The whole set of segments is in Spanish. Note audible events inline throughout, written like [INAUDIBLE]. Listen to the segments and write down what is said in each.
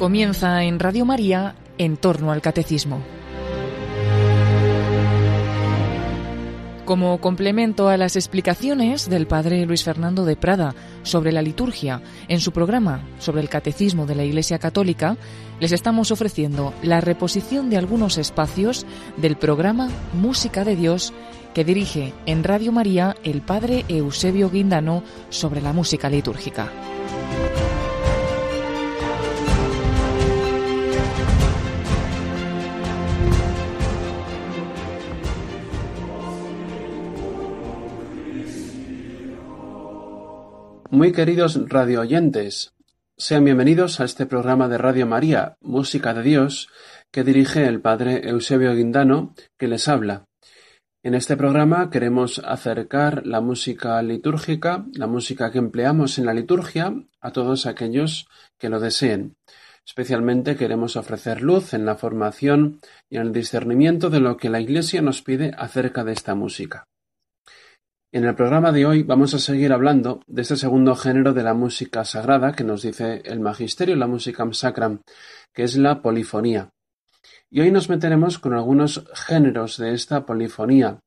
Comienza en Radio María en torno al catecismo. Como complemento a las explicaciones del padre Luis Fernando de Prada sobre la liturgia en su programa sobre el catecismo de la Iglesia Católica, les estamos ofreciendo la reposición de algunos espacios del programa Música de Dios que dirige en Radio María el padre Eusebio Guindano sobre la música litúrgica. Muy queridos radioyentes, sean bienvenidos a este programa de Radio María, Música de Dios, que dirige el Padre Eusebio Guindano, que les habla. En este programa queremos acercar la música litúrgica, la música que empleamos en la liturgia, a todos aquellos que lo deseen. Especialmente queremos ofrecer luz en la formación y en el discernimiento de lo que la Iglesia nos pide acerca de esta música. En el programa de hoy vamos a seguir hablando de este segundo género de la música sagrada que nos dice el magisterio, la música sacram, que es la polifonía. Y hoy nos meteremos con algunos géneros de esta polifonía.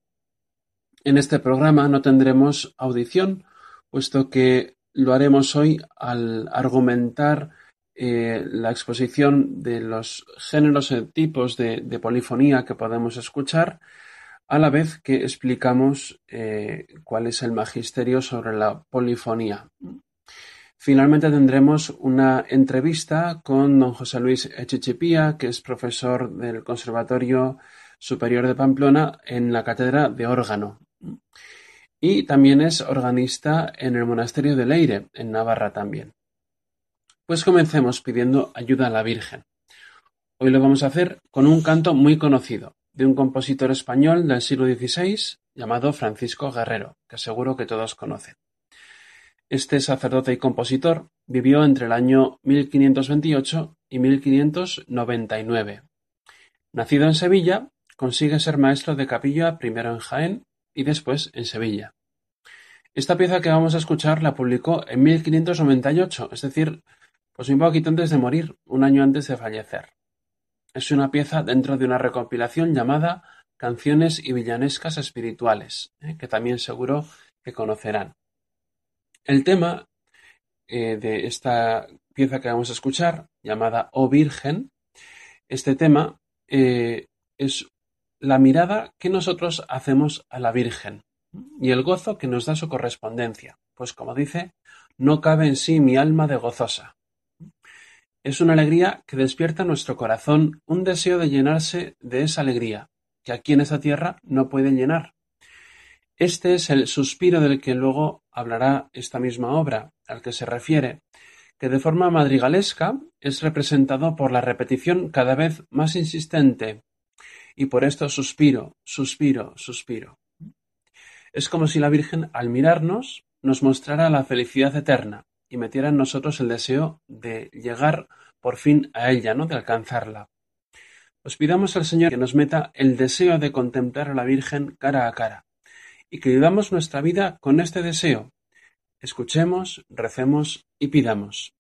En este programa no tendremos audición, puesto que lo haremos hoy al argumentar eh, la exposición de los géneros y tipos de, de polifonía que podemos escuchar a la vez que explicamos eh, cuál es el magisterio sobre la polifonía. Finalmente tendremos una entrevista con don José Luis Echichipía, que es profesor del Conservatorio Superior de Pamplona en la cátedra de órgano. Y también es organista en el monasterio de Leire, en Navarra también. Pues comencemos pidiendo ayuda a la Virgen. Hoy lo vamos a hacer con un canto muy conocido, de un compositor español del siglo XVI llamado Francisco Guerrero, que seguro que todos conocen. Este sacerdote y compositor vivió entre el año 1528 y 1599. Nacido en Sevilla, consigue ser maestro de capilla primero en Jaén y después en Sevilla. Esta pieza que vamos a escuchar la publicó en 1598, es decir, pues un poquito antes de morir, un año antes de fallecer. Es una pieza dentro de una recopilación llamada Canciones y villanescas espirituales, ¿eh? que también seguro que conocerán. El tema eh, de esta pieza que vamos a escuchar, llamada Oh Virgen, este tema eh, es la mirada que nosotros hacemos a la Virgen y el gozo que nos da su correspondencia. Pues como dice, no cabe en sí mi alma de gozosa. Es una alegría que despierta en nuestro corazón un deseo de llenarse de esa alegría, que aquí en esta tierra no puede llenar. Este es el suspiro del que luego hablará esta misma obra, al que se refiere, que de forma madrigalesca es representado por la repetición cada vez más insistente, y por esto suspiro, suspiro, suspiro. Es como si la Virgen, al mirarnos, nos mostrara la felicidad eterna, y metiera en nosotros el deseo de llegar por fin a ella, ¿no? de alcanzarla. Os pidamos al Señor que nos meta el deseo de contemplar a la Virgen cara a cara y que vivamos nuestra vida con este deseo. Escuchemos, recemos y pidamos.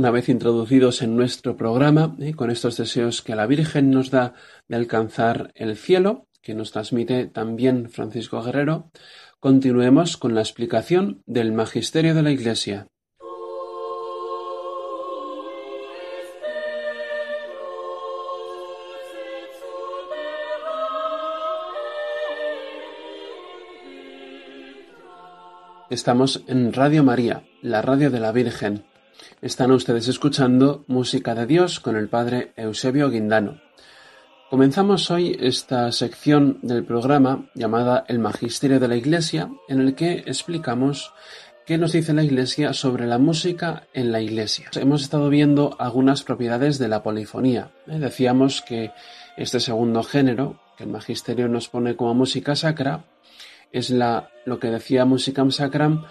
Una vez introducidos en nuestro programa, ¿eh? con estos deseos que la Virgen nos da de alcanzar el cielo, que nos transmite también Francisco Guerrero, continuemos con la explicación del Magisterio de la Iglesia. Estamos en Radio María, la radio de la Virgen. Están ustedes escuchando Música de Dios con el Padre Eusebio Guindano. Comenzamos hoy esta sección del programa llamada El Magisterio de la Iglesia, en el que explicamos qué nos dice la Iglesia sobre la música en la Iglesia. Hemos estado viendo algunas propiedades de la polifonía. ¿eh? Decíamos que este segundo género, que el Magisterio nos pone como música sacra, es la, lo que decía Musicam Sacram,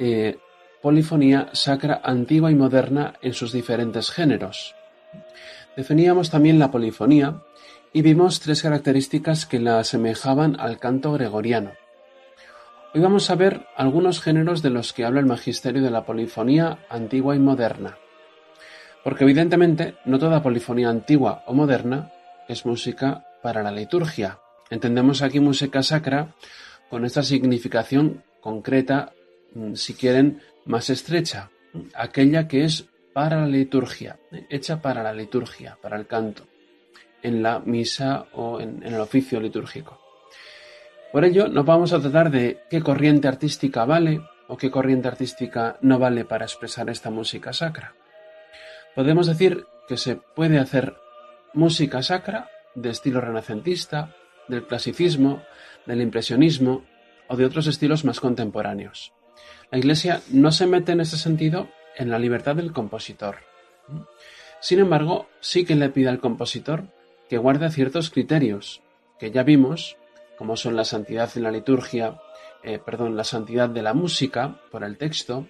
eh, polifonía sacra antigua y moderna en sus diferentes géneros. Definíamos también la polifonía y vimos tres características que la asemejaban al canto gregoriano. Hoy vamos a ver algunos géneros de los que habla el magisterio de la polifonía antigua y moderna. Porque evidentemente no toda polifonía antigua o moderna es música para la liturgia. Entendemos aquí música sacra con esta significación concreta, mm, si quieren, más estrecha, aquella que es para la liturgia, hecha para la liturgia, para el canto, en la misa o en, el oficio litúrgico. Por ello, no vamos a tratar de qué corriente artística vale o qué corriente artística no vale para expresar esta música sacra. Podemos decir que se puede hacer música sacra de estilo renacentista, del clasicismo, del impresionismo o de otros estilos más contemporáneos. La Iglesia no se mete en ese sentido en la libertad del compositor. Sin embargo, sí que le pide al compositor que guarde ciertos criterios, que ya vimos, como son la santidad en la liturgia, eh, perdón, la santidad de la música por el texto,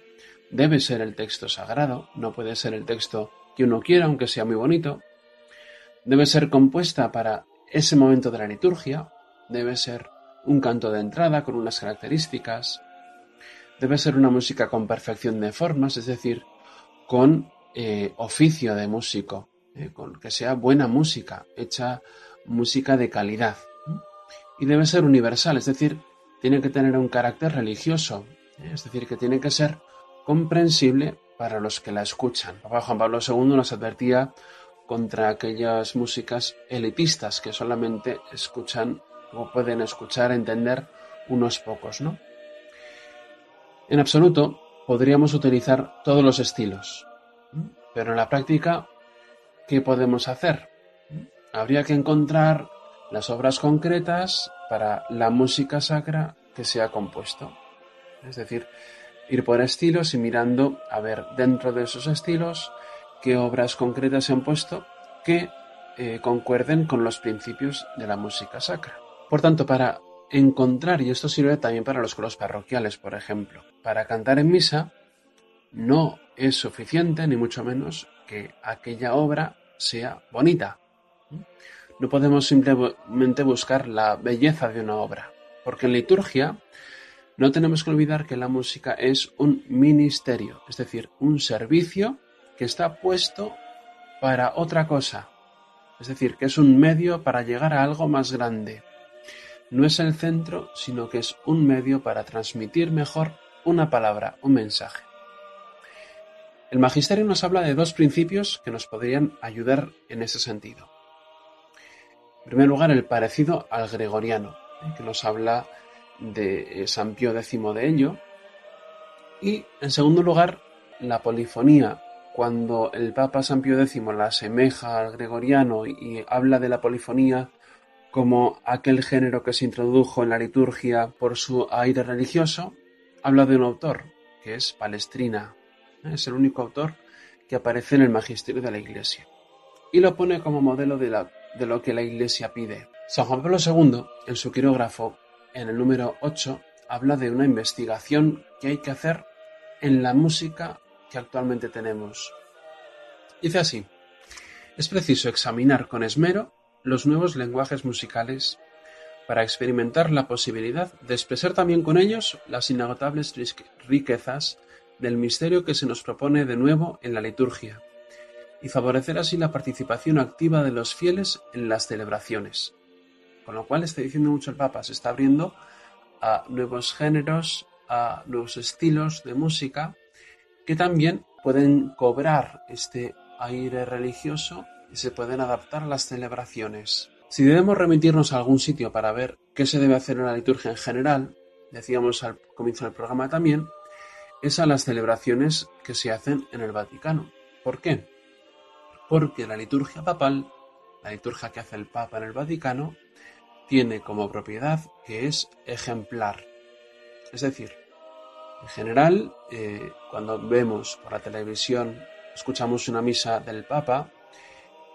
debe ser el texto sagrado, no puede ser el texto que uno quiera, aunque sea muy bonito, debe ser compuesta para ese momento de la liturgia, debe ser un canto de entrada con unas características, debe ser una música con perfección de formas, es decir, con eh, oficio de músico, eh, con que sea buena música, hecha música de calidad. Y debe ser universal, es decir, tiene que tener un carácter religioso, ¿eh? es decir, que tiene que ser comprensible para los que la escuchan. Papa Juan Pablo II nos advertía contra aquellas músicas elitistas que solamente escuchan o pueden escuchar, entender unos pocos, ¿no? En absoluto, podríamos utilizar todos los estilos, pero en la práctica, ¿qué podemos hacer? Habría que encontrar las obras concretas para la música sacra que se ha compuesto. Es decir, ir por estilos y mirando a ver dentro de esos estilos qué obras concretas se han puesto que eh, concuerden con los principios de la música sacra. Por tanto, para encontrar, y esto sirve también para los coros parroquiales, por ejemplo, para cantar en misa, no es suficiente, ni mucho menos, que aquella obra sea bonita. No podemos simplemente buscar la belleza de una obra, porque en liturgia no tenemos que olvidar que la música es un ministerio, es decir, un servicio que está puesto para otra cosa, es decir, que es un medio para llegar a algo más grande no es el centro, sino que es un medio para transmitir mejor una palabra, un mensaje. El magisterio nos habla de dos principios que nos podrían ayudar en ese sentido. En primer lugar, el parecido al gregoriano, ¿eh? que nos habla de San Pío X de ello. Y, en segundo lugar, la polifonía, cuando el Papa San Pío X la asemeja al gregoriano y habla de la polifonía como aquel género que se introdujo en la liturgia por su aire religioso, habla de un autor, que es Palestrina. Es el único autor que aparece en el magisterio de la Iglesia. Y lo pone como modelo de lo que la Iglesia pide. San Juan Pablo II, en su quirógrafo, en el número 8, habla de una investigación que hay que hacer en la música que actualmente tenemos. Dice así, es preciso examinar con esmero los nuevos lenguajes musicales para experimentar la posibilidad de expresar también con ellos las inagotables riquezas del misterio que se nos propone de nuevo en la liturgia y favorecer así la participación activa de los fieles en las celebraciones. Con lo cual está diciendo mucho el Papa, se está abriendo a nuevos géneros, a nuevos estilos de música que también pueden cobrar este aire religioso y se pueden adaptar las celebraciones. Si debemos remitirnos a algún sitio para ver qué se debe hacer en la liturgia en general, decíamos al comienzo del programa también, es a las celebraciones que se hacen en el Vaticano. ¿Por qué? Porque la liturgia papal, la liturgia que hace el Papa en el Vaticano, tiene como propiedad que es ejemplar. Es decir, en general, eh, cuando vemos por la televisión, escuchamos una misa del Papa,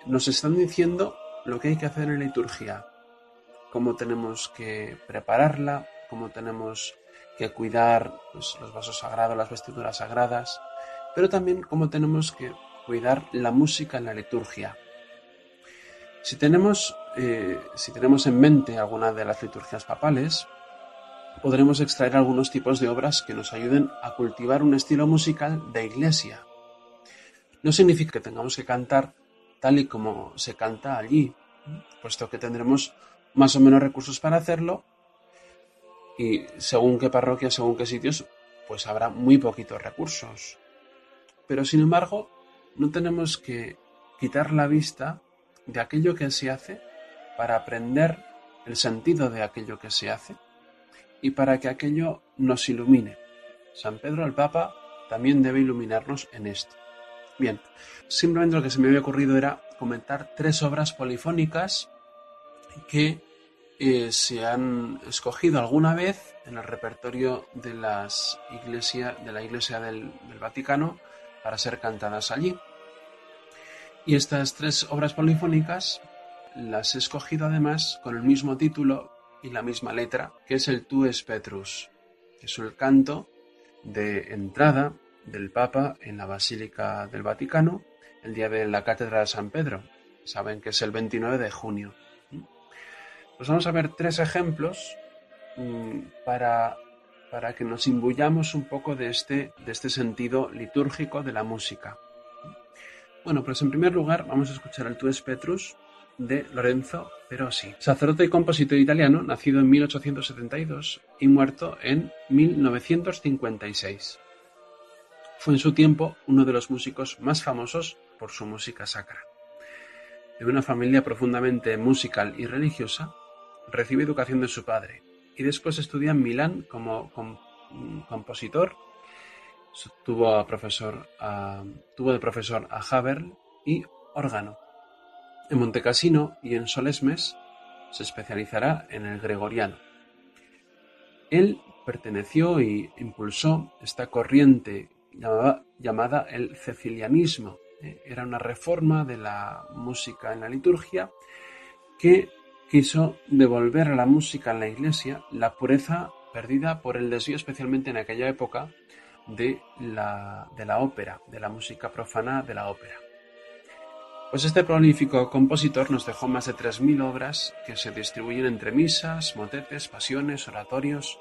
nos están diciendo lo que hay que hacer en la liturgia, cómo tenemos que prepararla, cómo tenemos que cuidar pues, los vasos sagrados, las vestiduras sagradas, pero también cómo tenemos que cuidar la música en la liturgia. Si tenemos, eh, si tenemos en mente alguna de las liturgias papales, podremos extraer algunos tipos de obras que nos ayuden a cultivar un estilo musical de iglesia. No significa que tengamos que cantar tal y como se canta allí, puesto que tendremos más o menos recursos para hacerlo y según qué parroquia, según qué sitios, pues habrá muy poquitos recursos. Pero sin embargo, no tenemos que quitar la vista de aquello que se hace para aprender el sentido de aquello que se hace y para que aquello nos ilumine. San Pedro el Papa también debe iluminarnos en esto. Bien, simplemente lo que se me había ocurrido era comentar tres obras polifónicas que eh, se han escogido alguna vez en el repertorio de, la Iglesia del, del Vaticano para ser cantadas allí. Y estas tres obras polifónicas las he escogido además con el mismo título y la misma letra, que es el Tu es Petrus, que es el canto de entrada del Papa en la Basílica del Vaticano el día de la Cátedra de San Pedro. Saben que es el 29 de junio. Pues vamos a ver tres ejemplos mm, para, para que nos imbuyamos un poco de este, de este sentido litúrgico de la música. Bueno, pues en primer lugar vamos a escuchar el Tues Petrus de Lorenzo Perosi, sacerdote y compositor italiano, nacido en 1872 y muerto en 1956. Fue en su tiempo uno de los músicos más famosos por su música sacra. De una familia profundamente musical y religiosa, recibe educación de su padre y después estudia en Milán como compositor Tuvo, profesor tuvo de profesor a Haberl y órgano. En Montecassino y en Solesmes se especializará en el gregoriano. Él perteneció y impulsó esta corriente llamada, el cecilianismo. Eh, era una reforma de la música en la liturgia que quiso devolver a la música en la iglesia la pureza perdida por el desvío, especialmente en aquella época, de la, de la ópera, de la música profana de la ópera. Pues este prolífico compositor nos dejó más de 3.000 obras que se distribuyen entre misas, motetes, pasiones, oratorios,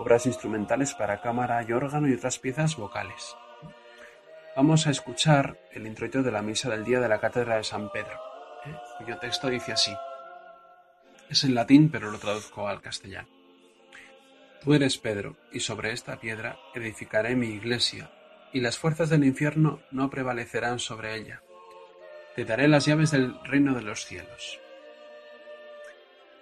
obras instrumentales para cámara y órgano y otras piezas vocales. Vamos a escuchar el introito de la misa del día de la Cátedra de San Pedro, ¿eh? cuyo texto dice así. Es en latín, pero lo traduzco al castellano. Tú eres Pedro, y sobre esta piedra edificaré mi iglesia, y las fuerzas del infierno no prevalecerán sobre ella. Te daré las llaves del reino de los cielos.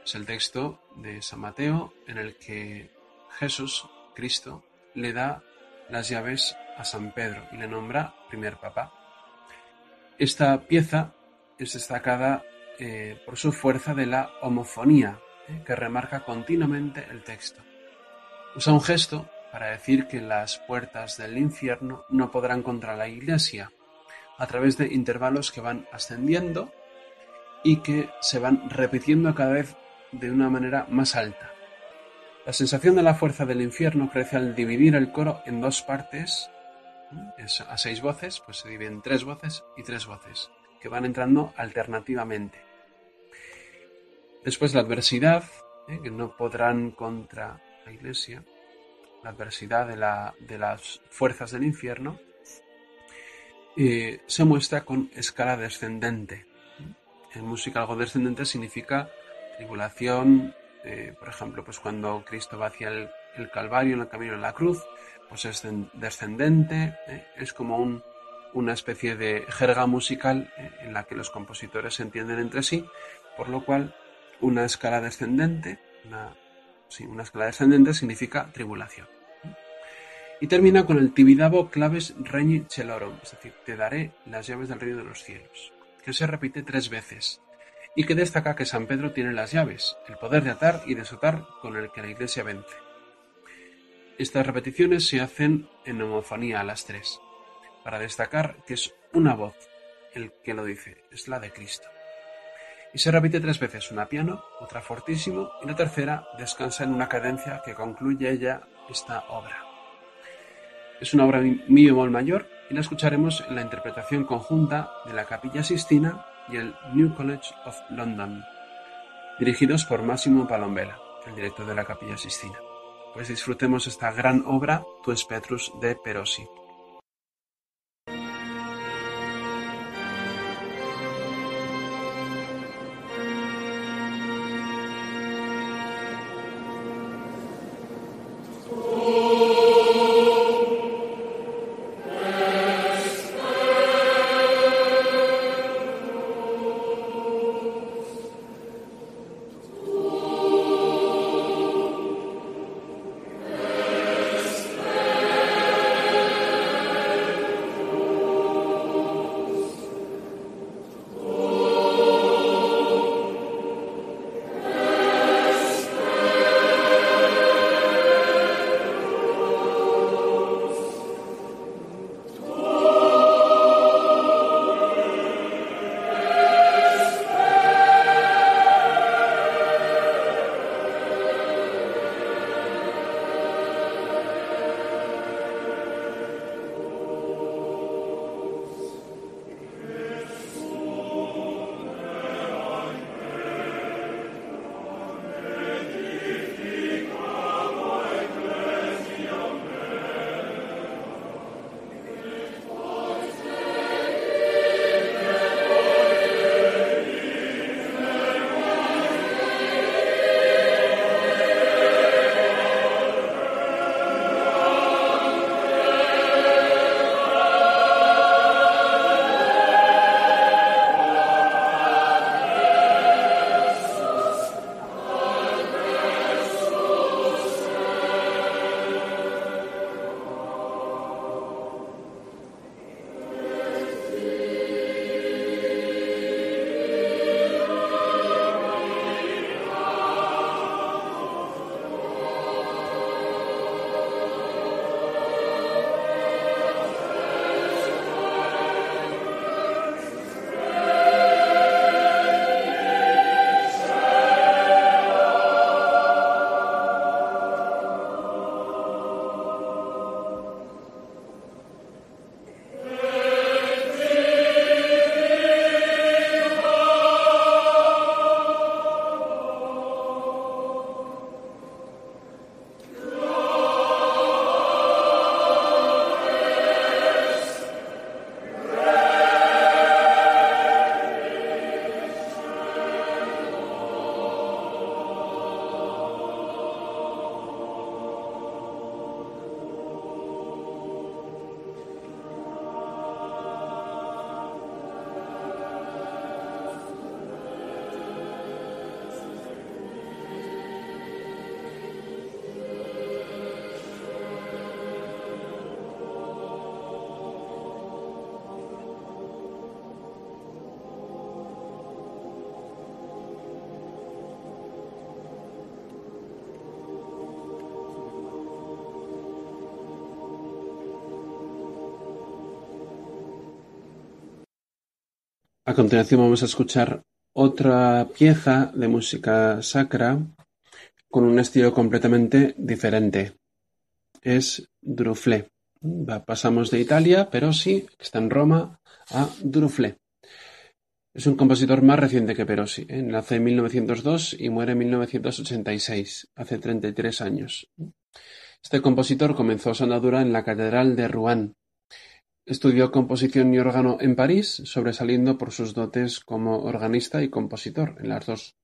Es el texto de San Mateo en el que Jesús, Cristo, le da las llaves a San Pedro y le nombra primer papa. Esta pieza es destacada eh, por su fuerza de la homofonía, eh, que remarca continuamente el texto. Usa un gesto para decir que las puertas del infierno no podrán contra la Iglesia, a través de intervalos que van ascendiendo y que se van repitiendo cada vez de una manera más alta. La sensación de la fuerza del infierno crece al dividir el coro en dos partes, a seis voces, pues se divide en tres voces y tres voces, que van entrando alternativamente. Después la adversidad, ¿eh? que no podrán contra Iglesia, la adversidad de, las fuerzas del infierno, eh, se muestra con escala descendente. En música algo descendente significa tribulación, eh, por ejemplo, pues cuando Cristo va hacia el, Calvario en el camino de la cruz, pues es descendente, eh, es como una especie de jerga musical en la que los compositores se entienden entre sí, por lo cual una escala descendente, una, una escala descendente significa tribulación. Y termina con el Tibidabo claves regni celorum, es decir, te daré las llaves del reino de los cielos, que se repite tres veces, y que destaca que San Pedro tiene las llaves, el poder de atar y desatar con el que la Iglesia vence. Estas repeticiones se hacen en homofonía a las tres, para destacar que es una voz el que lo dice, es la de Cristo y se repite tres veces, una piano, otra fortísimo y la tercera descansa en una cadencia que concluye ella esta obra. Es una obra mi bemol mayor y la escucharemos en la interpretación conjunta de la Capilla Sistina y el New College of London, dirigidos por Massimo Palombela, el director de la Capilla Sistina. Pues disfrutemos esta gran obra, Tu Petrus de Perosi. A continuación vamos a escuchar otra pieza de música sacra con un estilo completamente diferente. Es Duruflé. Pasamos de Italia, pero sí, está en Roma, a Duruflé. Es un compositor más reciente que Perosi. ¿eh? Nace en 1902 y muere en 1986, hace 33 años. Este compositor comenzó su andadura en la Catedral de Rouen. Estudió composición y órgano en París, sobresaliendo por sus dotes como organista y compositor en las dos.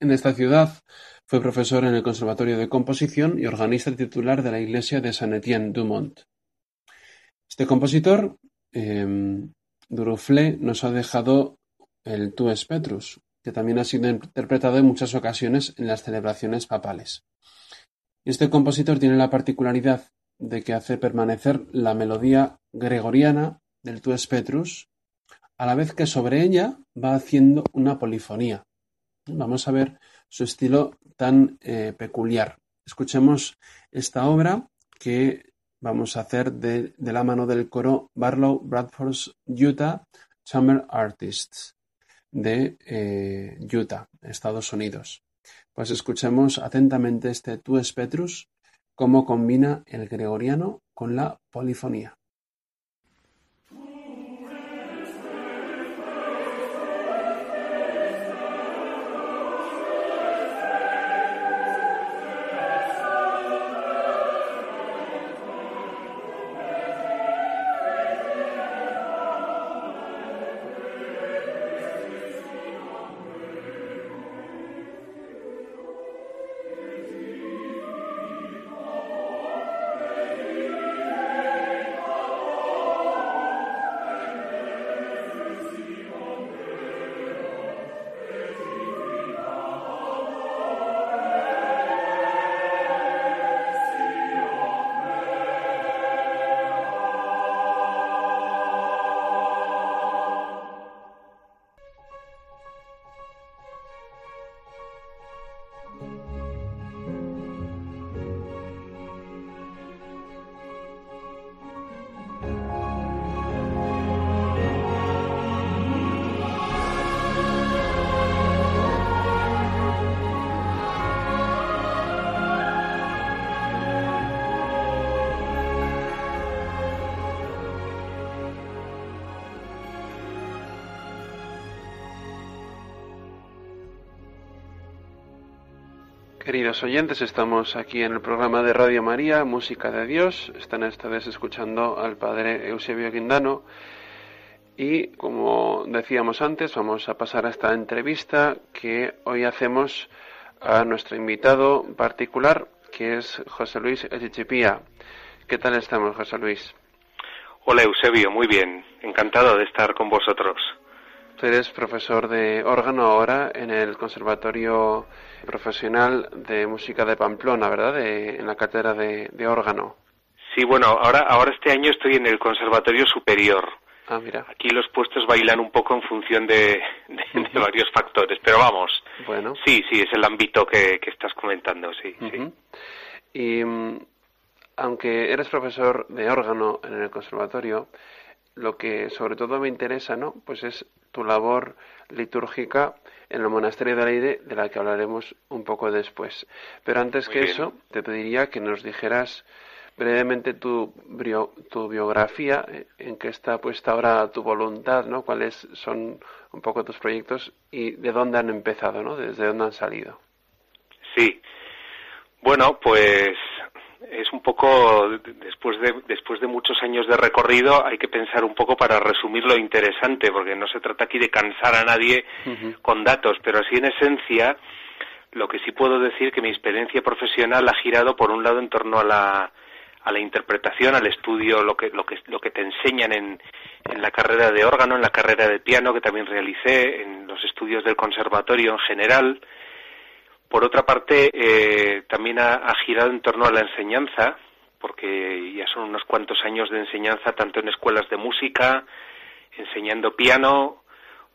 En esta ciudad fue profesor en el Conservatorio de Composición y organista titular de la iglesia de Saint-Étienne-du-Mont. Este compositor, eh, nos ha dejado el Tu es Petrus, que también ha sido interpretado en muchas ocasiones en las celebraciones papales. Este compositor tiene la particularidad de que hace permanecer la melodía gregoriana del Tu es Petrus, a la vez que sobre ella va haciendo una polifonía. Vamos a ver su estilo tan eh, peculiar. Escuchemos esta obra que vamos a hacer de, de la mano del coro Barlow Bradford's Utah Chamber Artists de eh, Utah, Estados Unidos. Pues escuchemos atentamente este Tu es Petrus, cómo combina el gregoriano con la polifonía. Queridos oyentes, estamos aquí en el programa de Radio María, Música de Dios. Están esta vez escuchando al Padre Eusebio Guindano. Y como decíamos antes, vamos a pasar a esta entrevista que hoy hacemos a nuestro invitado particular, que es José Luis Echichipía. ¿Qué tal estamos, José Luis? Hola, Eusebio, muy bien. Encantado de estar con vosotros. Tú eres profesor de órgano ahora en el Conservatorio Profesional de Música de Pamplona, ¿verdad? en la cátedra de, órgano. Sí, bueno, ahora, ahora este año estoy en el Conservatorio Superior. Ah, mira. Aquí los puestos bailan un poco en función de, varios factores, pero vamos. Bueno. Sí, sí, es el ámbito que, estás comentando, sí, sí. Y mm, aunque eres profesor de órgano en el conservatorio, lo que sobre todo me interesa, ¿no? Pues es tu labor litúrgica en el monasterio de Leide, de la que hablaremos un poco después. Pero antes que eso, te pediría que nos dijeras brevemente tu, tu biografía, eh, en qué está puesta ahora tu voluntad, ¿no? Cuáles son un poco tus proyectos y de dónde han empezado, ¿no? Desde dónde han salido. Sí. Bueno, pues es un poco después de después de muchos años de recorrido hay que pensar un poco para resumir lo interesante porque no se trata aquí de cansar a nadie con datos pero así en esencia lo que sí puedo decir que mi experiencia profesional ha girado por un lado en torno a la a la interpretación al estudio lo que lo que lo que te enseñan en en la carrera de órgano en la carrera de piano que también realicé en los estudios del conservatorio en general por otra parte, eh, también ha, girado en torno a la enseñanza, porque ya son unos cuantos años de enseñanza tanto en escuelas de música, enseñando piano,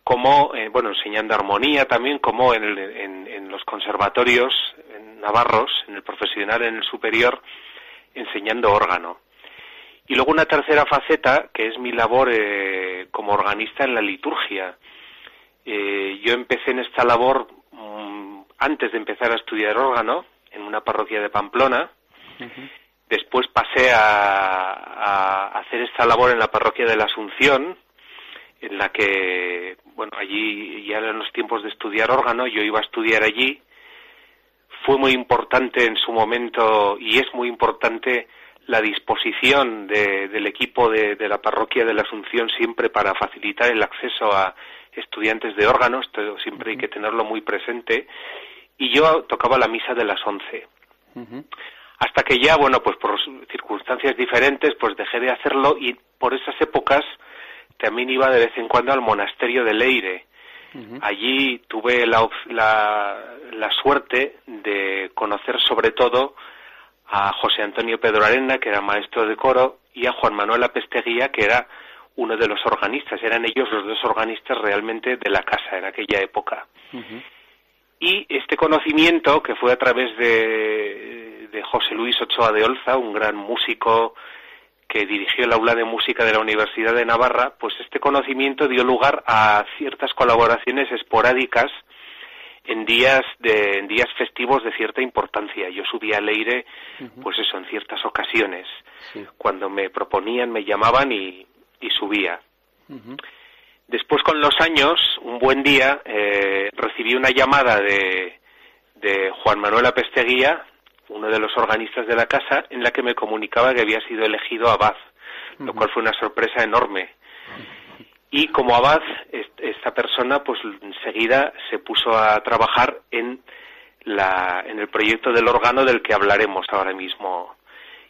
como, eh, bueno, enseñando armonía también, como en, los conservatorios, en navarros, en el profesional, en el superior, enseñando órgano. Y luego una tercera faceta, que es mi labor eh, como organista en la liturgia. yo empecé en esta labor antes de empezar a estudiar órgano en una parroquia de Pamplona. Después pasé a, hacer esta labor en la parroquia de la Asunción, en la que, bueno, allí ya eran los tiempos de estudiar órgano, yo iba a estudiar allí. fue muy importante en su momento y es muy importante la disposición del equipo de, la parroquia de la Asunción siempre para facilitar el acceso a estudiantes de órganos, siempre hay que tenerlo muy presente. Y yo tocaba la misa de las once. Hasta que ya, bueno, pues por circunstancias diferentes, pues dejé de hacerlo y por esas épocas también iba de vez en cuando al monasterio de Leire. Allí tuve la, la, suerte de conocer sobre todo a José Antonio Pedro Arena, que era maestro de coro, y a Juan Manuel Apesteguía, que era uno de los organistas. Eran ellos los dos organistas realmente de la casa en aquella época. Y este conocimiento, que fue a través de, de José Luis Ochoa de Olza, un gran músico que dirigió el aula de música de la Universidad de Navarra, pues este conocimiento dio lugar a ciertas colaboraciones esporádicas en días de en días festivos de cierta importancia. Yo subía a Leire, pues eso, en ciertas ocasiones, cuando me proponían, me llamaban y, y subía. Después, con los años, un buen día, eh, recibí una llamada de, de Juan Manuel Apesteguía, uno de los organistas de la casa, en la que me comunicaba que había sido elegido abad, lo cual fue una sorpresa enorme. Y como abad, esta persona, pues enseguida se puso a trabajar en, la, en el proyecto del órgano del que hablaremos ahora mismo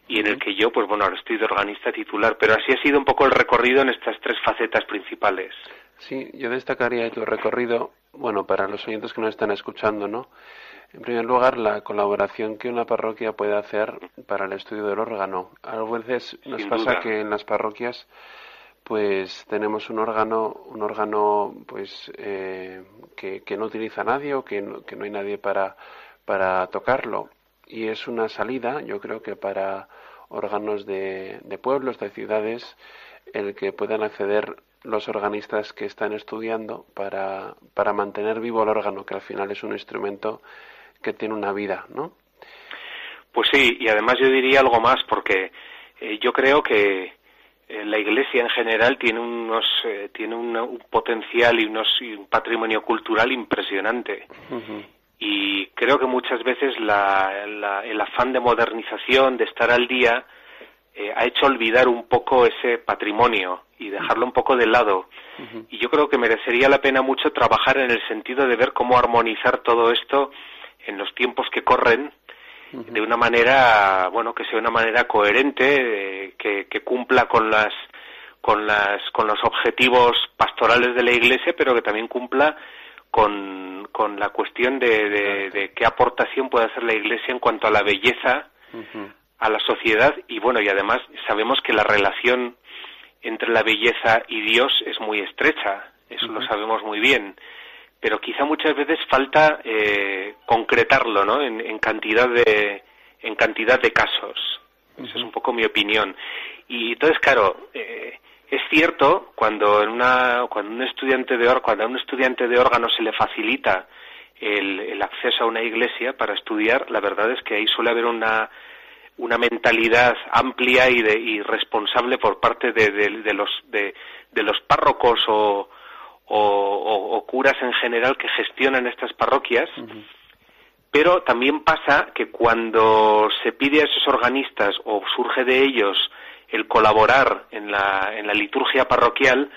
y en el que yo, pues bueno, ahora estoy de organista titular, pero así ha sido un poco el recorrido en estas tres facetas principales. Sí, yo destacaría tu recorrido, bueno, para los oyentes que nos están escuchando, ¿no? En primer lugar, la colaboración que una parroquia puede hacer para el estudio del órgano. A veces nos pasa que en las parroquias pues tenemos un órgano, un órgano pues eh, que, que, no utiliza nadie o que no, que no hay nadie para, para tocarlo. Y es una salida, yo creo que para órganos de, de pueblos, de ciudades, el que puedan acceder los organistas que están estudiando para, para mantener vivo el órgano, que al final es un instrumento que tiene una vida, ¿no? Pues sí, y además yo diría algo más, porque eh, yo creo que eh, la Iglesia en general tiene unos eh, tiene un potencial y, unos, un patrimonio cultural impresionante y creo que muchas veces la, el afán de modernización de estar al día eh, ha hecho olvidar un poco ese patrimonio y dejarlo un poco de lado. Y yo creo que merecería la pena mucho trabajar en el sentido de ver cómo armonizar todo esto en los tiempos que corren de una manera, bueno, que sea una manera coherente, eh, que, que, cumpla con las con las con los objetivos pastorales de la Iglesia, pero que también cumpla con, con la cuestión de, de, qué aportación puede hacer la Iglesia en cuanto a la belleza a la sociedad. Y bueno y además sabemos que la relación entre la belleza y Dios es muy estrecha, eso lo sabemos muy bien. Pero quizá muchas veces falta eh, concretarlo ¿no? en, cantidad de en cantidad de casos. Esa es un poco mi opinión. Y entonces claro eh, es cierto cuando en una cuando un estudiante de cuando a un estudiante de órgano se le facilita el, el, acceso a una iglesia para estudiar la verdad es que ahí suele haber una una mentalidad amplia y, de, y responsable por parte de, de los de, de los párrocos o, o, curas en general que gestionan estas parroquias, pero también pasa que cuando se pide a esos organistas o surge de ellos el colaborar en la, en la liturgia parroquial,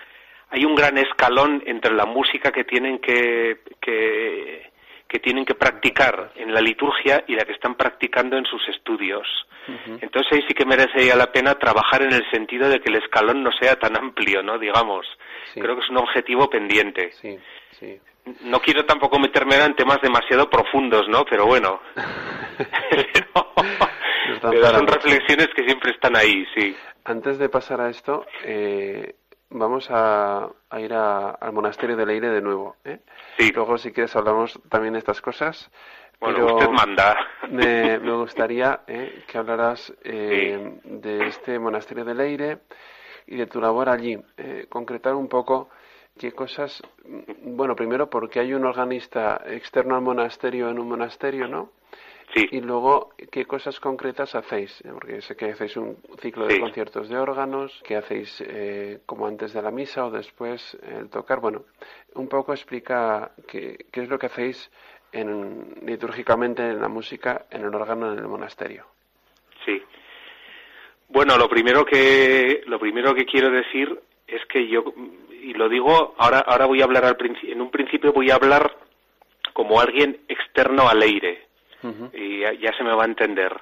hay un gran escalón entre la música que tienen que, que, que tienen que practicar en la liturgia y la que están practicando en sus estudios. Entonces ahí sí que merecería la pena trabajar en el sentido de que el escalón no sea tan amplio, ¿no? Digamos. Creo que es un objetivo pendiente. Sí, sí. No quiero tampoco meterme en temas demasiado profundos, ¿no? Pero bueno. [LAUGHS] [LAUGHS] pero, son reflexiones que siempre están ahí, sí. Antes de pasar a esto, eh, vamos a, ir al monasterio de Leire de nuevo. ¿eh? Sí. Luego, si quieres, hablamos también de estas cosas. Bueno, usted manda. Me, me gustaría eh, que hablaras eh, de este monasterio de Leire y de tu labor allí. Eh, concretar un poco qué cosas. Bueno, primero, porque hay un organista externo al monasterio en un monasterio, ¿no? Sí. Y luego, ¿qué cosas concretas hacéis? Porque sé que hacéis un ciclo de conciertos de órganos, que hacéis eh, como antes de la misa o después el tocar. Bueno, un poco explica qué, qué es lo que hacéis en, litúrgicamente en la música en el órgano en el monasterio. Sí. Bueno, lo primero que lo primero que quiero decir es que yo y lo digo ahora ahora voy a hablar al en un principio voy a hablar como alguien externo al aire y ya, se me va a entender.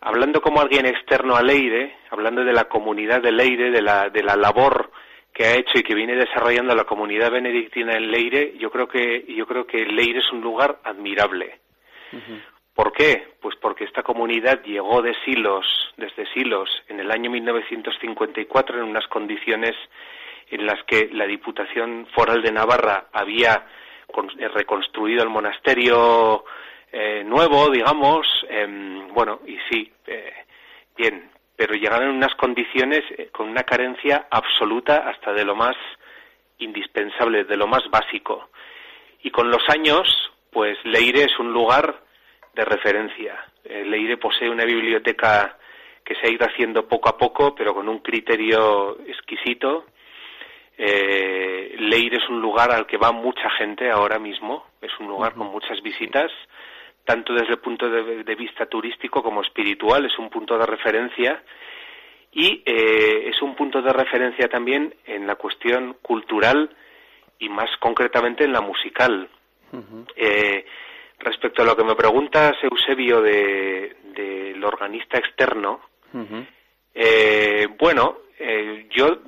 Hablando como alguien externo al Leire, hablando de la comunidad del Leire, de la, de la labor que ha hecho y que viene desarrollando la comunidad benedictina en Leire, yo creo que, yo creo que Leire es un lugar admirable. ¿Por qué? Pues porque esta comunidad llegó de Silos, desde Silos, en el año 1954 en unas condiciones en las que la Diputación Foral de Navarra había reconstruido el monasterio eh, nuevo, digamos, em, bueno, y sí, eh, bien, pero llegaron en unas condiciones eh, con una carencia absoluta hasta de lo más indispensable, de lo más básico. Y con los años, pues Leire es un lugar de referencia. Leire posee una biblioteca que se ha ido haciendo poco a poco, pero con un criterio exquisito. Leire es un lugar al que va mucha gente ahora mismo, es un lugar con muchas visitas tanto desde el punto de, vista turístico como espiritual, es un punto de referencia y eh, es un punto de referencia también en la cuestión cultural y más concretamente en la musical. Eh, respecto a lo que me preguntas, Eusebio, del de, organista externo, eh, bueno, yo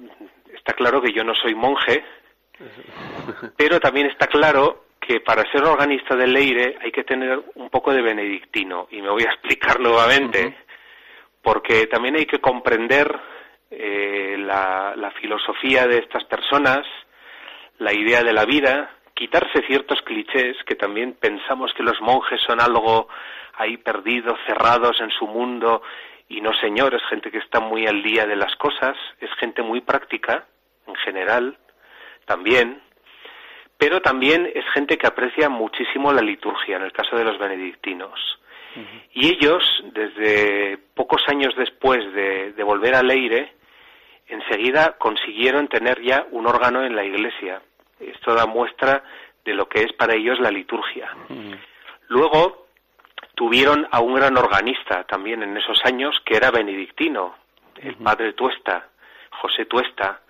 está claro que yo no soy monje, [LAUGHS] pero también está claro que para ser organista de Leire hay que tener un poco de benedictino y me voy a [LAUGHS] explicar nuevamente porque también hay que comprender eh, la, la, filosofía de estas personas, la idea de la vida, quitarse ciertos clichés que también pensamos que los monjes son algo ahí perdidos, cerrados en su mundo y no señor, es gente que está muy al día de las cosas, es gente muy práctica en general también, pero también es gente que aprecia muchísimo la liturgia, en el caso de los benedictinos. Y ellos, desde pocos años después de, volver a Leire, enseguida consiguieron tener ya un órgano en la iglesia. Esto da muestra de lo que es para ellos la liturgia. Luego tuvieron a un gran organista también en esos años, que era benedictino, el padre Tuesta, José Tuesta,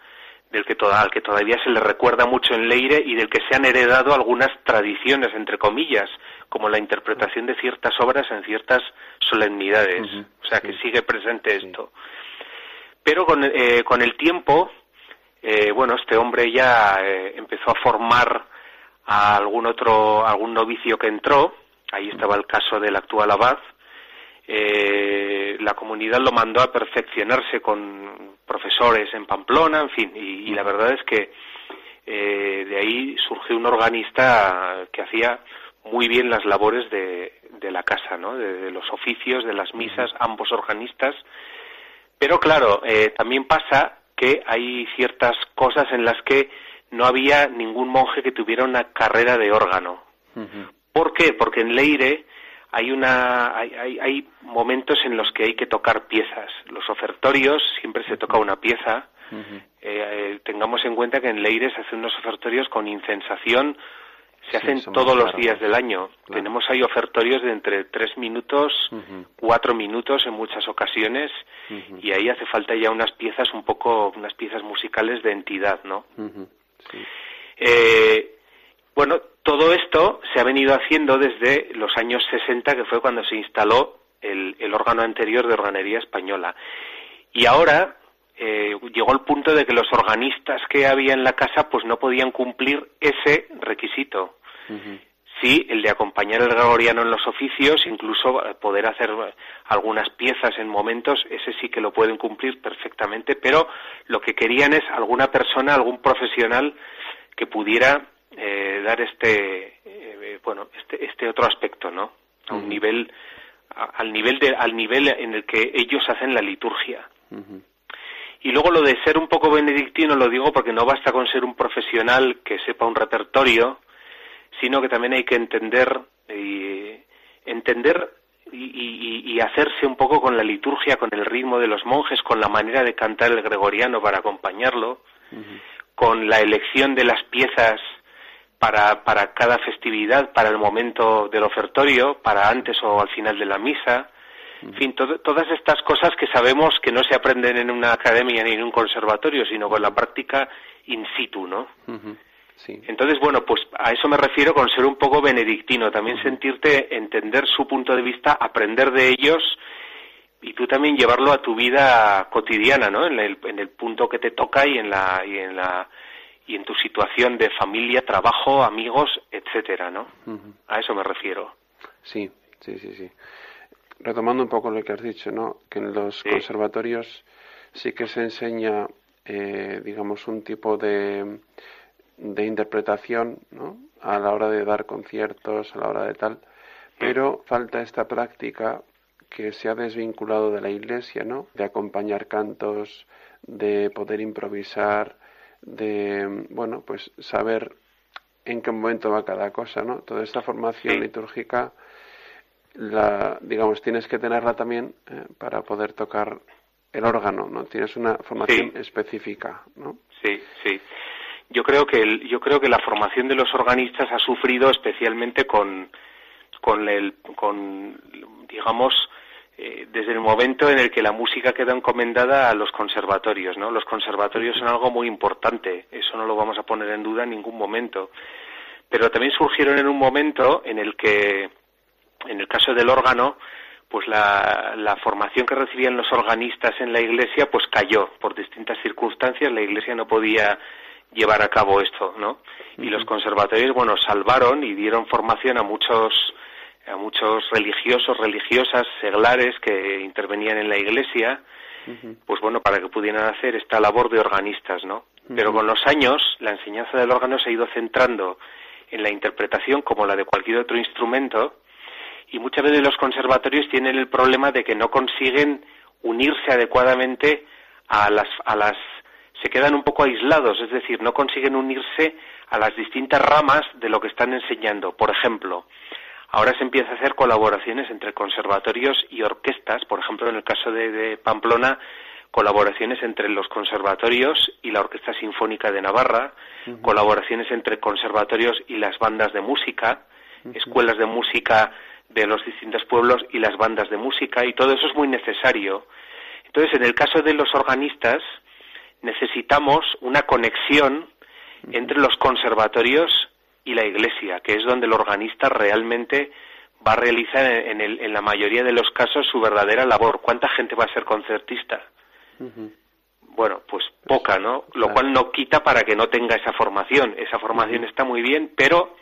del que al que todavía se le recuerda mucho en Leire y del que se han heredado algunas tradiciones, entre comillas, como la interpretación de ciertas obras en ciertas solemnidades. o sea, que sigue presente esto. Pero con, eh, con el tiempo, eh, bueno, este hombre ya eh, empezó a formar a algún otro, algún novicio que entró, ahí estaba el caso del actual abad, eh, la comunidad lo mandó a perfeccionarse con profesores en Pamplona, en fin, y, la verdad es que eh, de ahí surgió un organista que hacía muy bien las labores de, la casa, ¿no? De, los oficios, de las misas, ambos organistas. Pero claro, eh, también pasa que hay ciertas cosas en las que no había ningún monje que tuviera una carrera de órgano. ¿Por qué? Porque en Leire hay una hay, hay, momentos en los que hay que tocar piezas. Los ofertorios siempre se toca una pieza. Eh, eh, tengamos en cuenta que en Leire se hacen unos ofertorios con incensación. Se hacen todos los días del año. Tenemos ahí ofertorios de entre tres minutos cuatro minutos en muchas ocasiones. Y ahí hace falta ya unas piezas un poco unas piezas musicales de entidad no eh, bueno, todo esto se ha venido haciendo desde los años 60, que fue cuando se instaló el, órgano anterior de organería española. Y ahora eh, llegó el punto de que los organistas que había en la casa pues no podían cumplir ese requisito. Sí, el de acompañar el gregoriano en los oficios, incluso poder hacer algunas piezas en momentos, ese sí que lo pueden cumplir perfectamente, pero lo que querían es alguna persona, algún profesional que pudiera eh, dar este eh, bueno este, este otro aspecto no a un nivel al nivel de, al nivel en el que ellos hacen la liturgia. Y luego lo de ser un poco benedictino lo digo porque no basta con ser un profesional que sepa un repertorio sino que también hay que entender y entender y, y, hacerse un poco con la liturgia, con el ritmo de los monjes, con la manera de cantar el gregoriano para acompañarlo, con la elección de las piezas para, para cada festividad, para el momento del ofertorio, para antes o al final de la misa. En fin, todas estas cosas que sabemos que no se aprenden en una academia ni en un conservatorio, sino con la práctica in situ, ¿no? sí. Entonces, bueno, pues a eso me refiero con ser un poco benedictino, también sentirte, entender su punto de vista, aprender de ellos y tú también llevarlo a tu vida cotidiana, ¿no? En el, en el punto que te toca y en la y en la y en tu situación de familia, trabajo, amigos, etcétera, ¿no? A eso me refiero. Sí, sí, sí, sí. Retomando un poco lo que has dicho, ¿no? Que en los conservatorios sí que se enseña, eh, digamos, un tipo de, de interpretación, ¿no? A la hora de dar conciertos, a la hora de tal, pero falta esta práctica que se ha desvinculado de la iglesia, ¿no? De acompañar cantos, de poder improvisar, de, bueno, pues saber en qué momento va cada cosa, ¿no? Toda esta formación litúrgica, la, digamos, tienes que tenerla también eh, para poder tocar el órgano, ¿no? Tienes una formación específica, ¿no? Sí, sí. Yo creo que el, yo creo que la formación de los organistas ha sufrido especialmente con con el con digamos eh, desde el momento en el que la música queda encomendada a los conservatorios, ¿no? Los conservatorios son algo muy importante, eso no lo vamos a poner en duda en ningún momento. Pero también surgieron en un momento en el que, en el caso del órgano, pues la, la, formación que recibían los organistas en la iglesia pues cayó por distintas circunstancias la iglesia no podía llevar a cabo esto no y los conservatorios bueno salvaron y dieron formación a muchos a muchos religiosos, religiosas, seglares que intervenían en la iglesia, pues bueno, para que pudieran hacer esta labor de organistas, ¿no? Pero con los años la enseñanza del órgano se ha ido centrando en la interpretación como la de cualquier otro instrumento y muchas veces los conservatorios tienen el problema de que no consiguen unirse adecuadamente a las a las se quedan un poco aislados, es decir, no consiguen unirse a las distintas ramas de lo que están enseñando. Por ejemplo, Ahora se empieza a hacer colaboraciones entre conservatorios y orquestas, por ejemplo, en el caso de, Pamplona, colaboraciones entre los conservatorios y la Orquesta Sinfónica de Navarra, colaboraciones entre conservatorios y las bandas de música, escuelas de música de los distintos pueblos y las bandas de música, y todo eso es muy necesario. Entonces, en el caso de los organistas, necesitamos una conexión entre los conservatorios y la iglesia, que es donde el organista realmente va a realizar en, el, en la mayoría de los casos su verdadera labor. ¿Cuánta gente va a ser concertista? Bueno, pues poca, ¿no? Lo cual no quita para que no tenga esa formación. Esa formación está muy bien, pero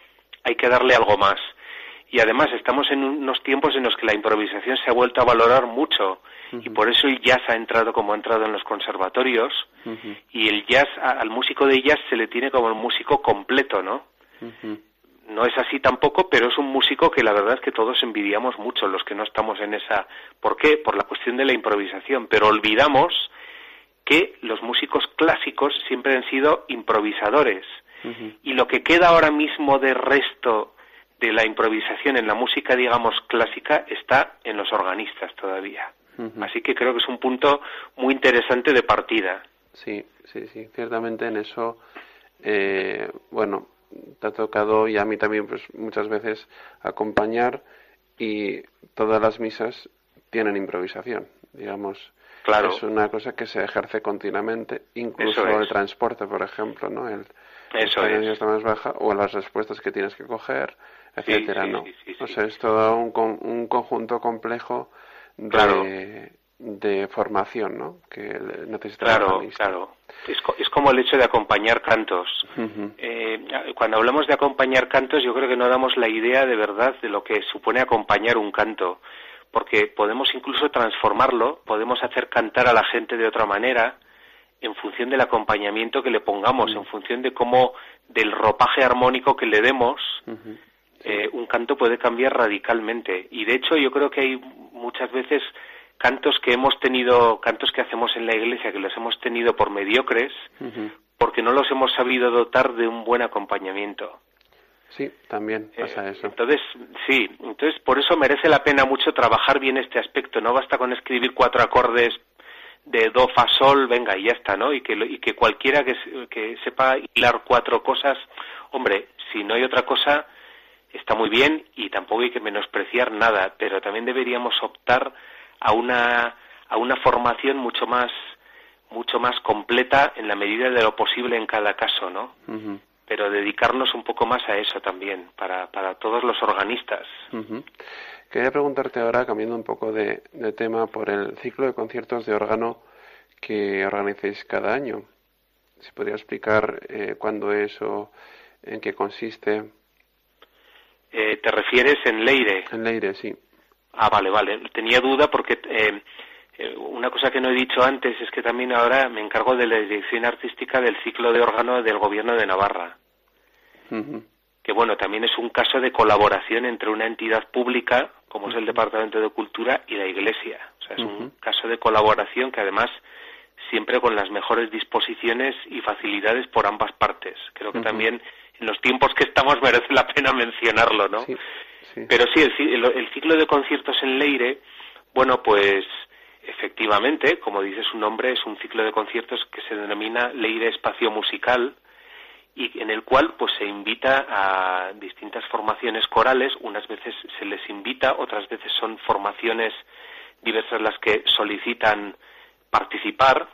hay que darle algo más. Y además estamos en unos tiempos en los que la improvisación se ha vuelto a valorar mucho y por eso el jazz ha entrado como ha entrado en los conservatorios y el jazz al músico de jazz se le tiene como el músico completo, ¿no? No es así tampoco, pero es un músico que la verdad es que todos envidiamos mucho los que no estamos en esa. ¿Por qué? Por la cuestión de la improvisación. Pero olvidamos que los músicos clásicos siempre han sido improvisadores. Y lo que queda ahora mismo de resto de la improvisación en la música, digamos, clásica, está en los organistas todavía. Así que creo que es un punto muy interesante de partida. Sí, sí, sí, ciertamente en eso, eh, bueno, te ha tocado y a mí también pues muchas veces acompañar y todas las misas tienen improvisación, digamos. Claro. Es una cosa que se ejerce continuamente, incluso el transporte, por ejemplo, ¿no? El, Eso es. más baja o las respuestas que tienes que coger, etcétera, ¿no? o sea, es todo un, un conjunto complejo de, de formación, ¿no? Que necesita Claro, claro. Es, es, como el hecho de acompañar cantos. eh, cuando hablamos de acompañar cantos, yo creo que no damos la idea de verdad de lo que supone acompañar un canto, porque podemos incluso transformarlo, podemos hacer cantar a la gente de otra manera, en función del acompañamiento que le pongamos, en función de cómo, del ropaje armónico que le demos, eh, un canto puede cambiar radicalmente. Y de hecho, yo creo que hay muchas veces cantos que hemos tenido, cantos que hacemos en la iglesia, que los hemos tenido por mediocres, porque no los hemos sabido dotar de un buen acompañamiento. Sí, también pasa eh, eso. Entonces, sí, entonces por eso merece la pena mucho trabajar bien este aspecto. No basta con escribir cuatro acordes de do, fa, sol, venga, y ya está, ¿no? Y que, y que cualquiera que, que sepa hilar cuatro cosas, hombre, si no hay otra cosa, está muy bien y tampoco hay que menospreciar nada, pero también deberíamos optar a una, a una formación mucho más mucho más completa en la medida de lo posible en cada caso, ¿no? Pero dedicarnos un poco más a eso también, para, para todos los organistas. Quería preguntarte ahora, cambiando un poco de, tema, por el ciclo de conciertos de órgano que organizáis cada año. Si podría explicar eh, cuándo es o en qué consiste. Eh, ¿Te refieres en Leire? En Leire, sí. Ah, vale, vale. Tenía duda porque eh, eh, una cosa que no he dicho antes es que también ahora me encargo de la dirección artística del ciclo de órgano del Gobierno de Navarra. Que bueno, también es un caso de colaboración entre una entidad pública, como es el Departamento de Cultura, y la Iglesia. O sea, es un caso de colaboración que además siempre con las mejores disposiciones y facilidades por ambas partes. Creo que también en los tiempos que estamos [LAUGHS] merece la pena mencionarlo, ¿no? Pero sí, el, ciclo de conciertos en Leire, bueno, pues efectivamente, como dice su nombre, es un ciclo de conciertos que se denomina Leire Espacio Musical y en el cual pues se invita a distintas formaciones corales, unas veces se les invita, otras veces son formaciones diversas las que solicitan participar.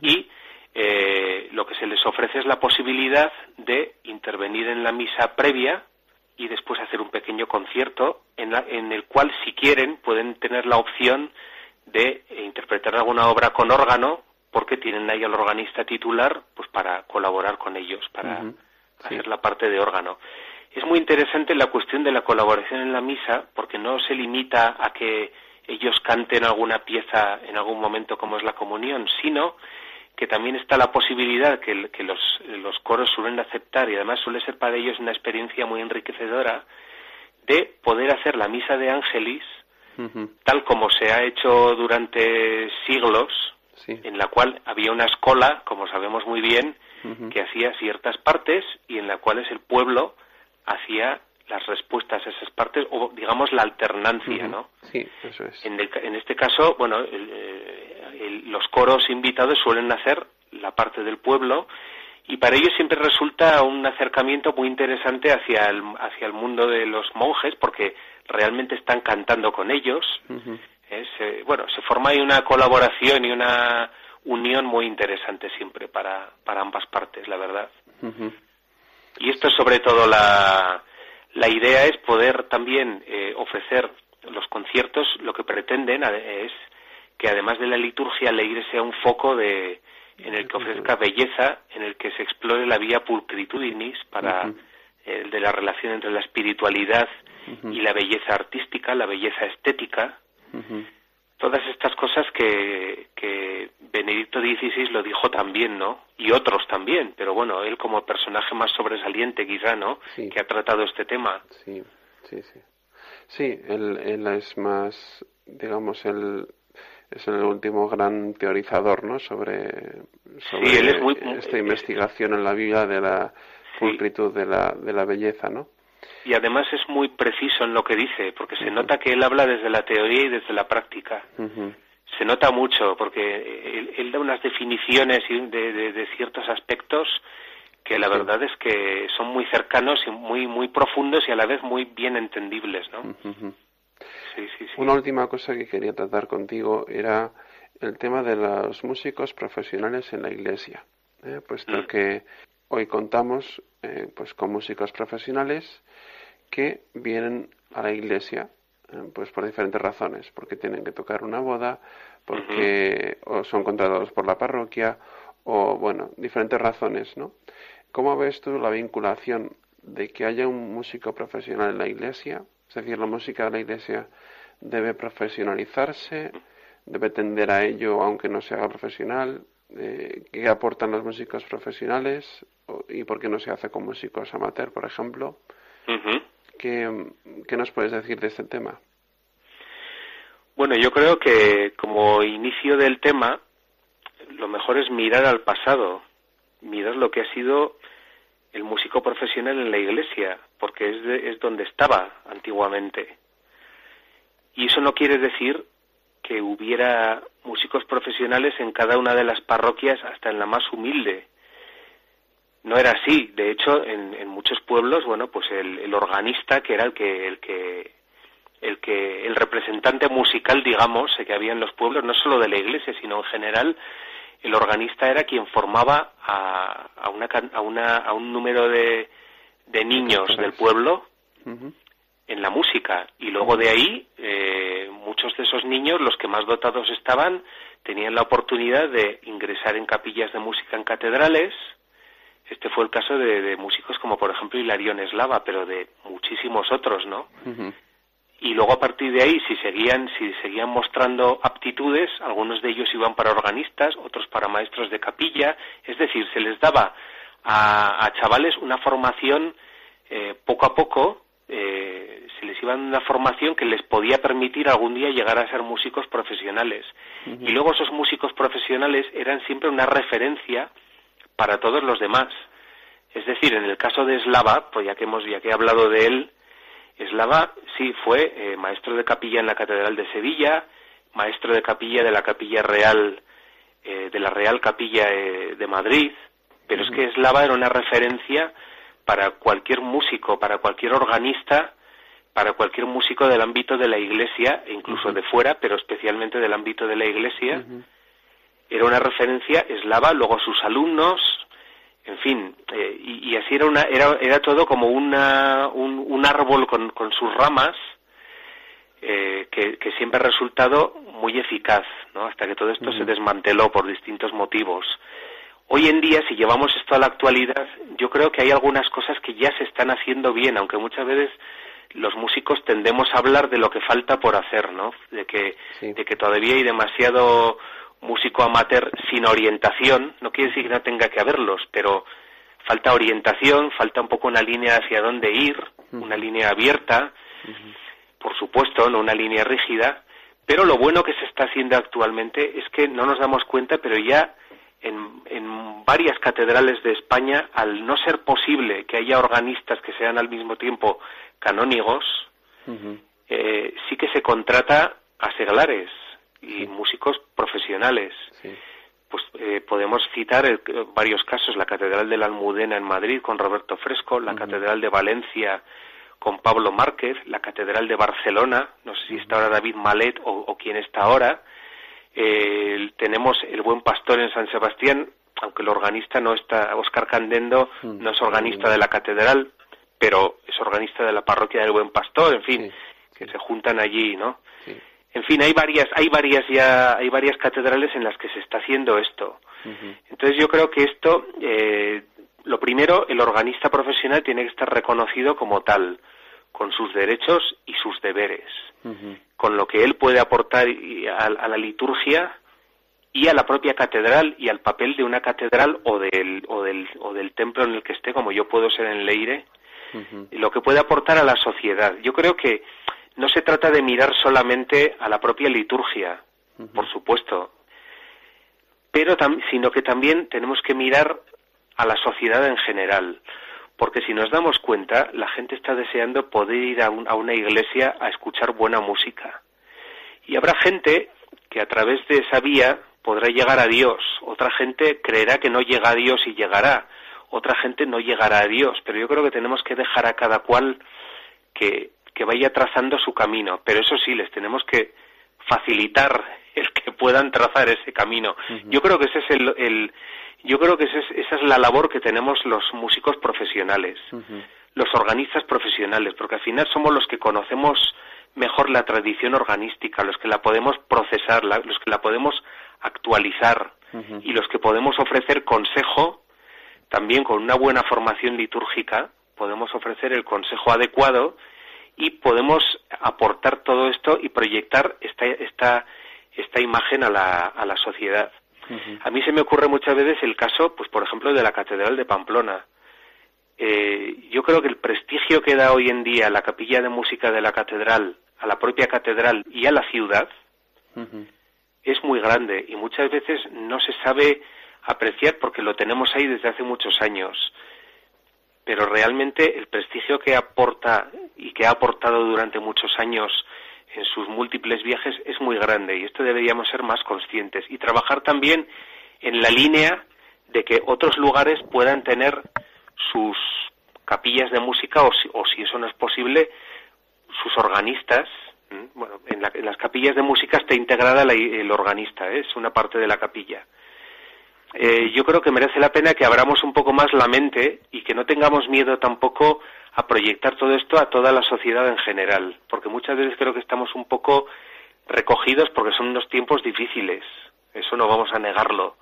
Y eh, lo que se les ofrece es la posibilidad de intervenir en la misa previa y después hacer un pequeño concierto en, el cual, si quieren, pueden tener la opción de interpretar alguna obra con órgano porque tienen ahí al organista titular pues para colaborar con ellos, para hacer la parte de órgano. Es muy interesante la cuestión de la colaboración en la misa porque no se limita a que ellos canten alguna pieza en algún momento como es la comunión, sino que también está la posibilidad que, que los, los, coros suelen aceptar y además suele ser para ellos una experiencia muy enriquecedora de poder hacer la misa de ángelis tal como se ha hecho durante siglos, en la cual había una escola, como sabemos muy bien, que hacía ciertas partes y en la cual el pueblo hacía las respuestas a esas partes o digamos la alternancia, ¿no? Sí, eso es. En, en este caso, bueno, eh, los coros invitados suelen hacer la parte del pueblo y para ellos siempre resulta un acercamiento muy interesante hacia el, hacia el mundo de los monjes porque realmente están cantando con ellos. Eh, bueno, se forma ahí una colaboración y una unión muy interesante siempre para, para ambas partes, la verdad. Y esto es sobre todo la, la idea es poder también eh, ofrecer los conciertos, lo que pretenden es que además de la liturgia la iglesia sea un foco de, en el que ofrezca belleza, en el que se explore la vía pulcritudinis para el de la relación entre la espiritualidad y la belleza artística, la belleza estética. Todas estas cosas que, que Benedicto XVI lo dijo también, ¿no? Y otros también, pero bueno, él como personaje más sobresaliente quizá, ¿no? Que ha tratado este tema. Sí, sí, sí. Sí, él, él es más, digamos, el, es el último gran teorizador ¿no? sobre, esta investigación en la Biblia de la pulcritud de la, de la belleza, ¿no? Y además es muy preciso en lo que dice, porque se nota que él habla desde la teoría y desde la práctica. Se nota mucho, porque él, da unas definiciones de, de, ciertos aspectos que la verdad es que son muy cercanos y muy muy profundos y a la vez muy bien entendibles, ¿no? Una última cosa que quería tratar contigo era el tema de los músicos profesionales en la iglesia, ¿eh? puesto mm. que hoy contamos eh, pues con músicos profesionales que vienen a la iglesia eh, pues por diferentes razones, porque tienen que tocar una boda, porque o son contratados por la parroquia o bueno, diferentes razones, ¿no? ¿Cómo ves tú la vinculación de que haya un músico profesional en la iglesia es decir, la música de la Iglesia debe profesionalizarse, debe tender a ello aunque no se haga profesional. Eh, ¿Qué aportan los músicos profesionales y por qué no se hace con músicos amateur, por ejemplo? ¿Qué, ¿Qué nos puedes decir de este tema? Bueno, yo creo que como inicio del tema, lo mejor es mirar al pasado, mirar lo que ha sido el músico profesional en la iglesia, porque es, es donde estaba antiguamente. Y eso no quiere decir que hubiera músicos profesionales en cada una de las parroquias, hasta en la más humilde. no era así. De hecho, en, muchos pueblos, bueno, pues el, organista, que era el que, el que, el que, el representante musical, digamos, que había en los pueblos, no solo de la iglesia, sino en general, el organista era quien formaba a, a, una, a, una, a un número de, de niños del pueblo en la música. Y luego de ahí, eh, muchos de esos niños, los que más dotados estaban, tenían la oportunidad de ingresar en capillas de música en catedrales, este fue el caso de, músicos como por ejemplo Hilarión Eslava, pero de muchísimos otros, ¿no? Y luego a partir de ahí, si seguían, si seguían mostrando aptitudes, algunos de ellos iban para organistas, otros para maestros de capilla, es decir, se les daba a, chavales una formación eh, poco a poco, eh, se les iba dando una formación que les podía permitir algún día llegar a ser músicos profesionales. Y luego esos músicos profesionales eran siempre una referencia para todos los demás. Es decir, en el caso de Slava, pues ya que hemos ya que he hablado de él, Slava sí fue eh, maestro de capilla en la Catedral de Sevilla, maestro de capilla de la Capilla Real eh, de la Real Capilla eh, de Madrid, pero es que Slava era una referencia para cualquier músico, para cualquier organista, para cualquier músico del ámbito de la Iglesia, incluso de fuera, pero especialmente del ámbito de la Iglesia. Era una referencia eslava, luego sus alumnos, en fin, eh, y, así era, una, era, era todo como una, un, árbol con, con, sus ramas eh, que, siempre ha resultado muy eficaz, ¿no? hasta que todo esto se desmanteló por distintos motivos. Hoy en día, si llevamos esto a la actualidad, yo creo que hay algunas cosas que ya se están haciendo bien, aunque muchas veces los músicos tendemos a hablar de lo que falta por hacer, ¿no? De que, de que todavía hay demasiado músico amateur sin orientación, no quiere decir que no tenga que haberlos, pero falta orientación, falta un poco una línea hacia dónde ir, una línea abierta, por supuesto, no una línea rígida, pero lo bueno que se está haciendo actualmente es que no nos damos cuenta, pero ya en, en varias catedrales de España, al no ser posible que haya organistas que sean al mismo tiempo canónigos, eh, sí que se contrata a seglares, y músicos profesionales. Pues eh, podemos citar varios casos, la Catedral de la Almudena en Madrid con Roberto Fresco, la Catedral de Valencia con Pablo Márquez, la Catedral de Barcelona, no sé si está ahora David Malet o, quién está ahora. Eh, tenemos el Buen Pastor en San Sebastián, aunque el organista no está, Oscar Candendo no es organista de la catedral, pero es organista de la parroquia del Buen Pastor, en fin, que se juntan allí, ¿no? En fin, hay varias, hay varias ya, hay varias catedrales en las que se está haciendo esto. Entonces yo creo que esto, eh, lo primero, el organista profesional tiene que estar reconocido como tal, con sus derechos y sus deberes, con lo que él puede aportar a, la liturgia y a la propia catedral y al papel de una catedral o del, o del, o del templo en el que esté, como yo puedo ser en Leire, lo que puede aportar a la sociedad. Yo creo que no se trata de mirar solamente a la propia liturgia, por supuesto, pero sino que también tenemos que mirar a la sociedad en general, porque si nos damos cuenta, la gente está deseando poder ir a, a una iglesia a escuchar buena música. Y habrá gente que a través de esa vía podrá llegar a Dios, otra gente creerá que no llega a Dios y llegará, otra gente no llegará a Dios, pero yo creo que tenemos que dejar a cada cual que que vaya trazando su camino, pero eso sí, les tenemos que facilitar el que puedan trazar ese camino. Yo creo que ese es el, yo creo que esa es la labor que tenemos los músicos profesionales, los organistas profesionales, porque al final somos los que conocemos mejor la tradición organística, los que la podemos procesar, los que la podemos actualizar y los que podemos ofrecer consejo, también con una buena formación litúrgica, podemos ofrecer el consejo adecuado y podemos aportar todo esto y proyectar esta, esta, esta imagen a la, a la sociedad. A mí se me ocurre muchas veces el caso, pues por ejemplo, de la Catedral de Pamplona. Eh, yo creo que el prestigio que da hoy en día la capilla de música de la catedral, a la propia catedral y a la ciudad, es muy grande y muchas veces no se sabe apreciar porque lo tenemos ahí desde hace muchos años. Pero realmente el prestigio que aporta y que ha aportado durante muchos años en sus múltiples viajes es muy grande y esto deberíamos ser más conscientes y trabajar también en la línea de que otros lugares puedan tener sus capillas de música o si, o si eso no es posible, sus organistas. Bueno, en, las capillas de música está integrada el organista, ¿eh? es una parte de la capilla. Eh, yo creo que merece la pena que abramos un poco más la mente y que no tengamos miedo tampoco a proyectar todo esto a toda la sociedad en general, porque muchas veces creo que estamos un poco recogidos porque son unos tiempos difíciles, eso no vamos a negarlo,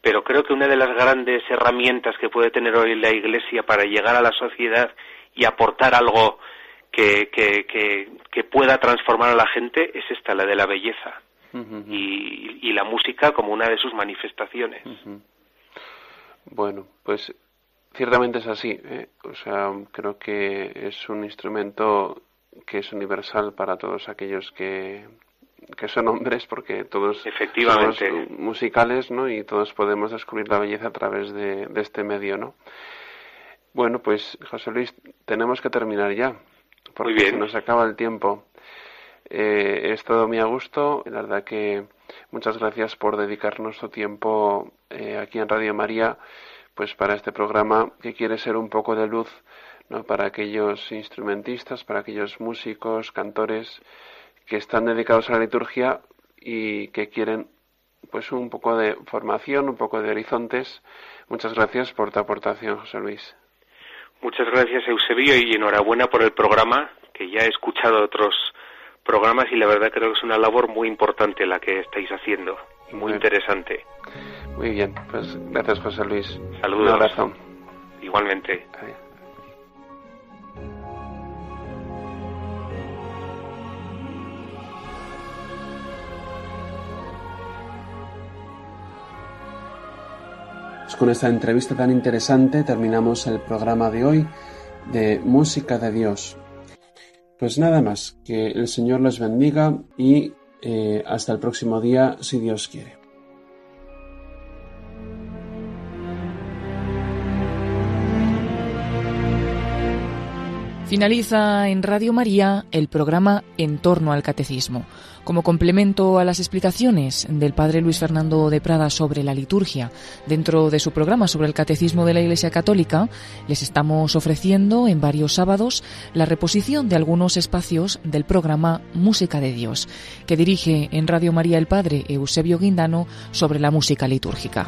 pero creo que una de las grandes herramientas que puede tener hoy la Iglesia para llegar a la sociedad y aportar algo que, que, pueda transformar a la gente es esta, la de la belleza. y, la música como una de sus manifestaciones. Bueno, pues ciertamente es así. ¿eh? O sea, creo que es un instrumento que es universal para todos aquellos que, que son hombres, porque todos Efectivamente. somos musicales, ¿no? Y todos podemos descubrir la belleza a través de, este medio, ¿no? Bueno, pues José Luis, tenemos que terminar ya, porque se nos acaba el tiempo. Eh, es todo muy a gusto, la verdad que muchas gracias por dedicarnos su tiempo eh, aquí en Radio María pues para este programa que quiere ser un poco de luz ¿no? para aquellos instrumentistas, para aquellos músicos, cantores que están dedicados a la liturgia y que quieren pues un poco de formación, un poco de horizontes. Muchas gracias por tu aportación, José Luis. Muchas gracias, Eusebio, y enhorabuena por el programa, que ya he escuchado otros programas y la verdad creo que es una labor muy importante la que estáis haciendo, muy interesante. Muy bien, pues gracias José Luis. Saludos. Un abrazo. Igualmente. Pues con esta entrevista tan interesante terminamos el programa de hoy de Música de Dios. Pues nada más, que el Señor les bendiga y eh, hasta el próximo día si Dios quiere. Finaliza en Radio María el programa En torno al Catecismo. Como complemento a las explicaciones del Padre Luis Fernando de Prada sobre la liturgia dentro de su programa sobre el Catecismo de la Iglesia Católica, les estamos ofreciendo en varios sábados la reposición de algunos espacios del programa Música de Dios, que dirige en Radio María el Padre Eusebio Guindano sobre la música litúrgica.